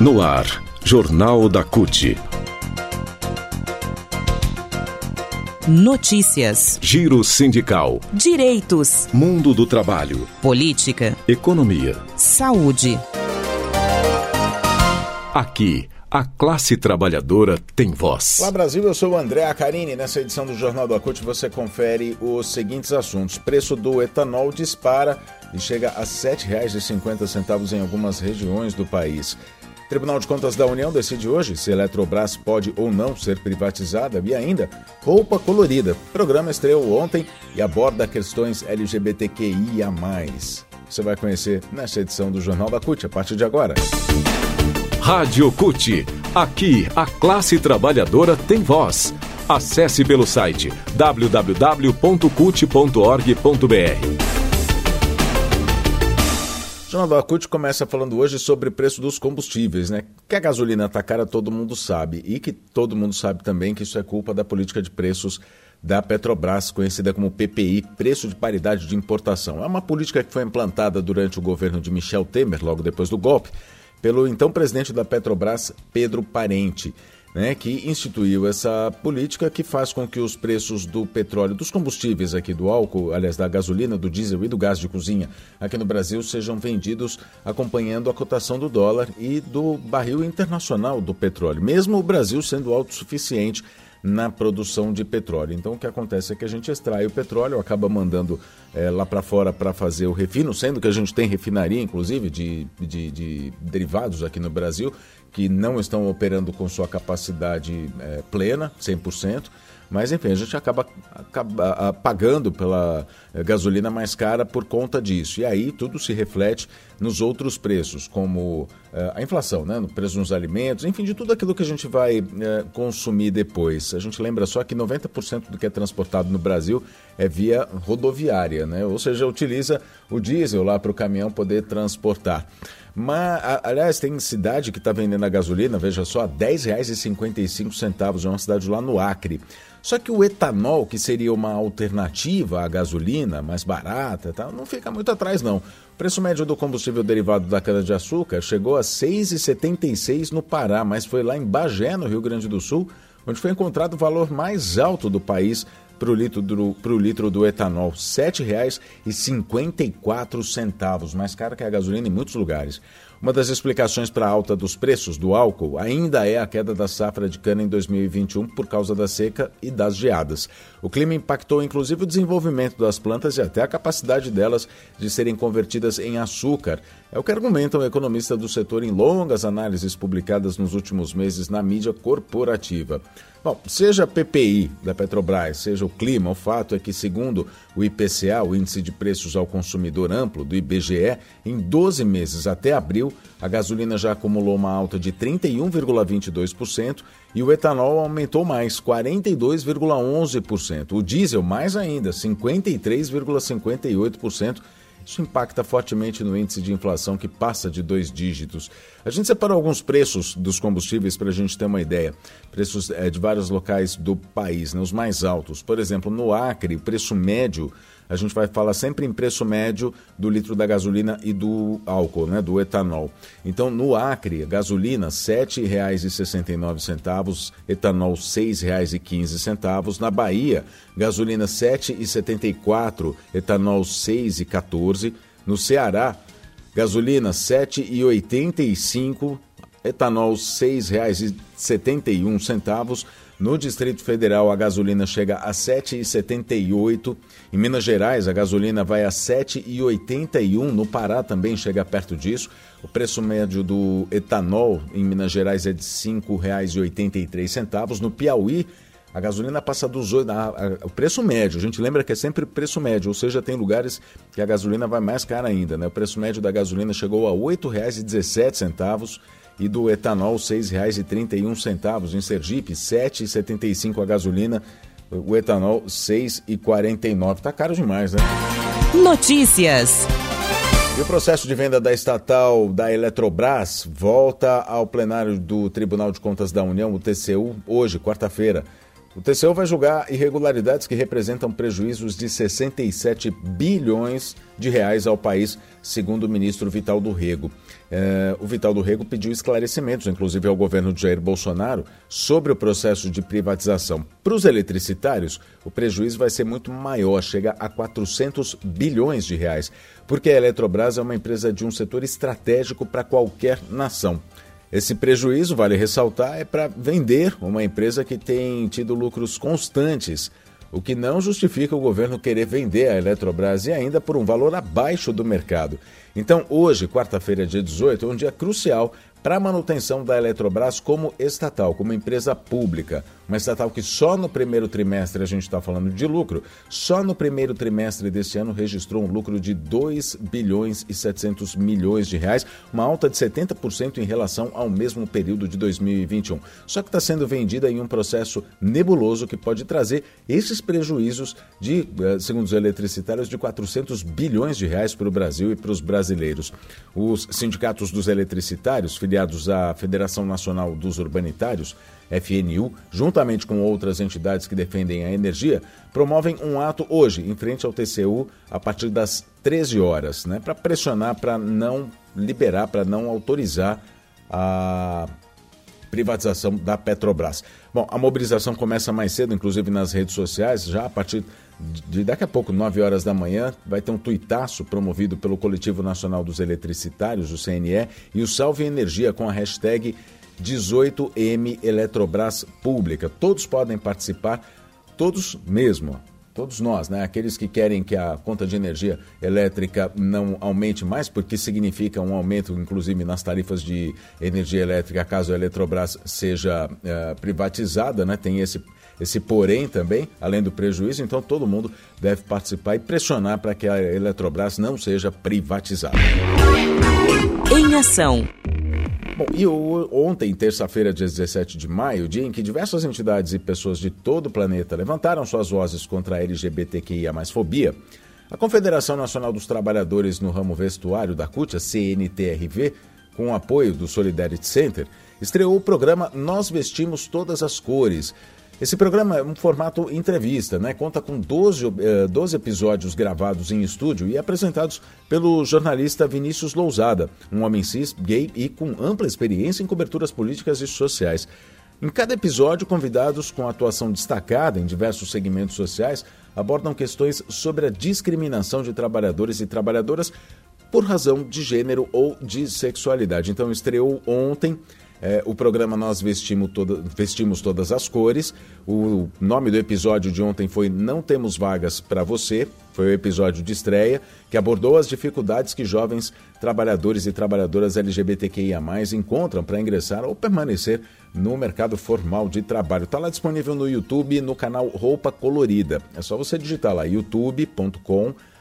No ar, Jornal da CUT. Notícias. Giro sindical. Direitos. Mundo do trabalho. Política. Economia. Saúde. Aqui, a classe trabalhadora tem voz. Olá Brasil, eu sou o André Acarini. Nessa edição do Jornal da CUT você confere os seguintes assuntos. Preço do etanol dispara e chega a R$ 7,50 em algumas regiões do país. Tribunal de Contas da União decide hoje se Eletrobras pode ou não ser privatizada e ainda roupa colorida. O programa estreou ontem e aborda questões LGBTQIA+. Você vai conhecer nesta edição do Jornal da CUT a partir de agora. Rádio CUT. Aqui, a classe trabalhadora tem voz. Acesse pelo site www.cut.org.br. Jornal da CUT começa falando hoje sobre o preço dos combustíveis, né? Que a gasolina está cara, todo mundo sabe. E que todo mundo sabe também que isso é culpa da política de preços da Petrobras, conhecida como PPI, Preço de Paridade de Importação. É uma política que foi implantada durante o governo de Michel Temer, logo depois do golpe, pelo então presidente da Petrobras, Pedro Parente né, que instituiu essa política que faz com que os preços do petróleo, dos combustíveis aqui, do álcool, aliás, da gasolina, do diesel e do gás de cozinha aqui no Brasil sejam vendidos acompanhando a cotação do dólar e do barril internacional do petróleo, mesmo o Brasil sendo autossuficiente na produção de petróleo. Então o que acontece é que a gente extrai o petróleo, acaba mandando é, lá para fora para fazer o refino, sendo que a gente tem refinaria, inclusive, de, de, de, derivados aqui no Brasil, que não estão operando com sua capacidade é, plena, 100%. Mas enfim, a gente acaba, acaba pagando pela eh, gasolina mais cara por conta disso. E aí tudo se reflete nos outros preços, como uh, a inflação, né? no preço nos alimentos, enfim, de tudo aquilo que a gente vai uh, consumir depois. A gente lembra só que 90% do que é transportado no Brasil é via rodoviária, né? ou seja, utiliza o diesel lá para o caminhão poder transportar. Mas, aliás, tem cidade que está vendendo a gasolina, veja só, R$ 10,55, é uma cidade lá no Acre. Só que o etanol, que seria uma alternativa à gasolina, mais barata, tá, não fica muito atrás não. O preço médio do combustível derivado da cana-de-açúcar chegou a R$ 6,76 no Pará, mas foi lá em Bagé, no Rio Grande do Sul, onde foi encontrado o valor mais alto do país para o litro do, litro do etanol, R$ 7,54, mais caro que a gasolina em muitos lugares. Uma das explicações para a alta dos preços do álcool ainda é a queda da safra de cana em 2021 por causa da seca e das geadas. O clima impactou inclusive o desenvolvimento das plantas e até a capacidade delas de serem convertidas em açúcar. É o que argumenta um economista do setor em longas análises publicadas nos últimos meses na mídia corporativa. Bom, seja a PPI da Petrobras, seja o clima, o fato é que, segundo o IPCA, o Índice de Preços ao Consumidor Amplo do IBGE, em 12 meses até abril, a gasolina já acumulou uma alta de 31,22% e o etanol aumentou mais, 42,11%. O diesel, mais ainda, 53,58%. Isso impacta fortemente no índice de inflação que passa de dois dígitos. A gente separou alguns preços dos combustíveis para a gente ter uma ideia. Preços é, de vários locais do país, né, os mais altos. Por exemplo, no Acre, o preço médio a gente vai falar sempre em preço médio do litro da gasolina e do álcool, né, do etanol. Então, no Acre, gasolina R$ 7,69, etanol R$ 6,15. Na Bahia, gasolina R$ 7,74, etanol R$ 6,14. No Ceará, gasolina R$ 7,85, etanol R$ 6,71. No Distrito Federal, a gasolina chega a R$ 7,78. Em Minas Gerais, a gasolina vai a R$ 7,81. No Pará também chega perto disso. O preço médio do etanol em Minas Gerais é de R$ 5,83. No Piauí, a gasolina passa dos oito. O preço médio, a gente lembra que é sempre preço médio, ou seja, tem lugares que a gasolina vai mais cara ainda. Né? O preço médio da gasolina chegou a R$ 8,17 e do etanol R$ 6,31 em Sergipe, R$ 7,75 a gasolina, o etanol R$ 6,49. Tá caro demais, né? Notícias. E o processo de venda da estatal da Eletrobras volta ao plenário do Tribunal de Contas da União, o TCU, hoje, quarta-feira. O TCU vai julgar irregularidades que representam prejuízos de 67 bilhões de reais ao país, segundo o ministro Vital do Rego. É, o Vital do Rego pediu esclarecimentos, inclusive ao governo de Jair Bolsonaro, sobre o processo de privatização. Para os eletricitários, o prejuízo vai ser muito maior, chega a 400 bilhões de reais, porque a Eletrobras é uma empresa de um setor estratégico para qualquer nação. Esse prejuízo, vale ressaltar, é para vender uma empresa que tem tido lucros constantes, o que não justifica o governo querer vender a Eletrobras e ainda por um valor abaixo do mercado. Então, hoje, quarta-feira, dia 18, é um dia crucial para a manutenção da Eletrobras como estatal, como empresa pública. Uma estatal que só no primeiro trimestre, a gente está falando de lucro, só no primeiro trimestre deste ano registrou um lucro de 2 bilhões e 700 milhões de reais, uma alta de 70% em relação ao mesmo período de 2021. Só que está sendo vendida em um processo nebuloso que pode trazer esses prejuízos de, eh, segundo os eletricitários, de 400 bilhões de reais para o Brasil e para os brasileiros. Os sindicatos dos eletricitários, filiados à Federação Nacional dos Urbanitários, FNU, juntamente com outras entidades que defendem a energia, promovem um ato hoje em frente ao TCU a partir das 13 horas, né, para pressionar para não liberar, para não autorizar a privatização da Petrobras. Bom, a mobilização começa mais cedo, inclusive nas redes sociais, já a partir de daqui a pouco, 9 horas da manhã, vai ter um tuitaço promovido pelo Coletivo Nacional dos Eletricitários, o CNE, e o Salve Energia com a hashtag 18M Eletrobras Pública. Todos podem participar, todos mesmo, todos nós, né? Aqueles que querem que a conta de energia elétrica não aumente mais, porque significa um aumento, inclusive, nas tarifas de energia elétrica, caso a Eletrobras seja uh, privatizada, né? Tem esse esse porém também, além do prejuízo, então todo mundo deve participar e pressionar para que a Eletrobras não seja privatizada. Em ação. Bom, e ontem, terça-feira, dia 17 de maio, dia em que diversas entidades e pessoas de todo o planeta levantaram suas vozes contra a LGBTQIA fobia, a Confederação Nacional dos Trabalhadores no Ramo Vestuário da CUT, a CNTRV, com o apoio do Solidarity Center, estreou o programa Nós Vestimos Todas as Cores, esse programa é um formato entrevista, né? Conta com 12, 12 eh, episódios gravados em estúdio e apresentados pelo jornalista Vinícius Lousada, um homem cis, gay e com ampla experiência em coberturas políticas e sociais. Em cada episódio, convidados com atuação destacada em diversos segmentos sociais abordam questões sobre a discriminação de trabalhadores e trabalhadoras por razão de gênero ou de sexualidade. Então, estreou ontem é, o programa Nós Vestimos, toda, Vestimos Todas as Cores. O nome do episódio de ontem foi Não Temos Vagas para Você. Foi o episódio de estreia que abordou as dificuldades que jovens trabalhadores e trabalhadoras LGBTQIA encontram para ingressar ou permanecer no mercado formal de trabalho. Está lá disponível no YouTube no canal Roupa Colorida. É só você digitar lá youtube.com.br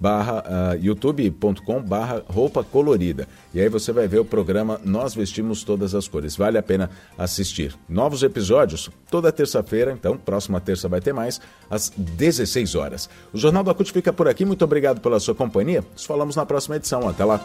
barra uh, youtube.com barra roupa colorida. E aí você vai ver o programa Nós Vestimos Todas as Cores. Vale a pena assistir. Novos episódios toda terça-feira, então próxima terça vai ter mais, às 16 horas. O Jornal da CUT fica por aqui. Muito obrigado pela sua companhia. Nos falamos na próxima edição. Até lá.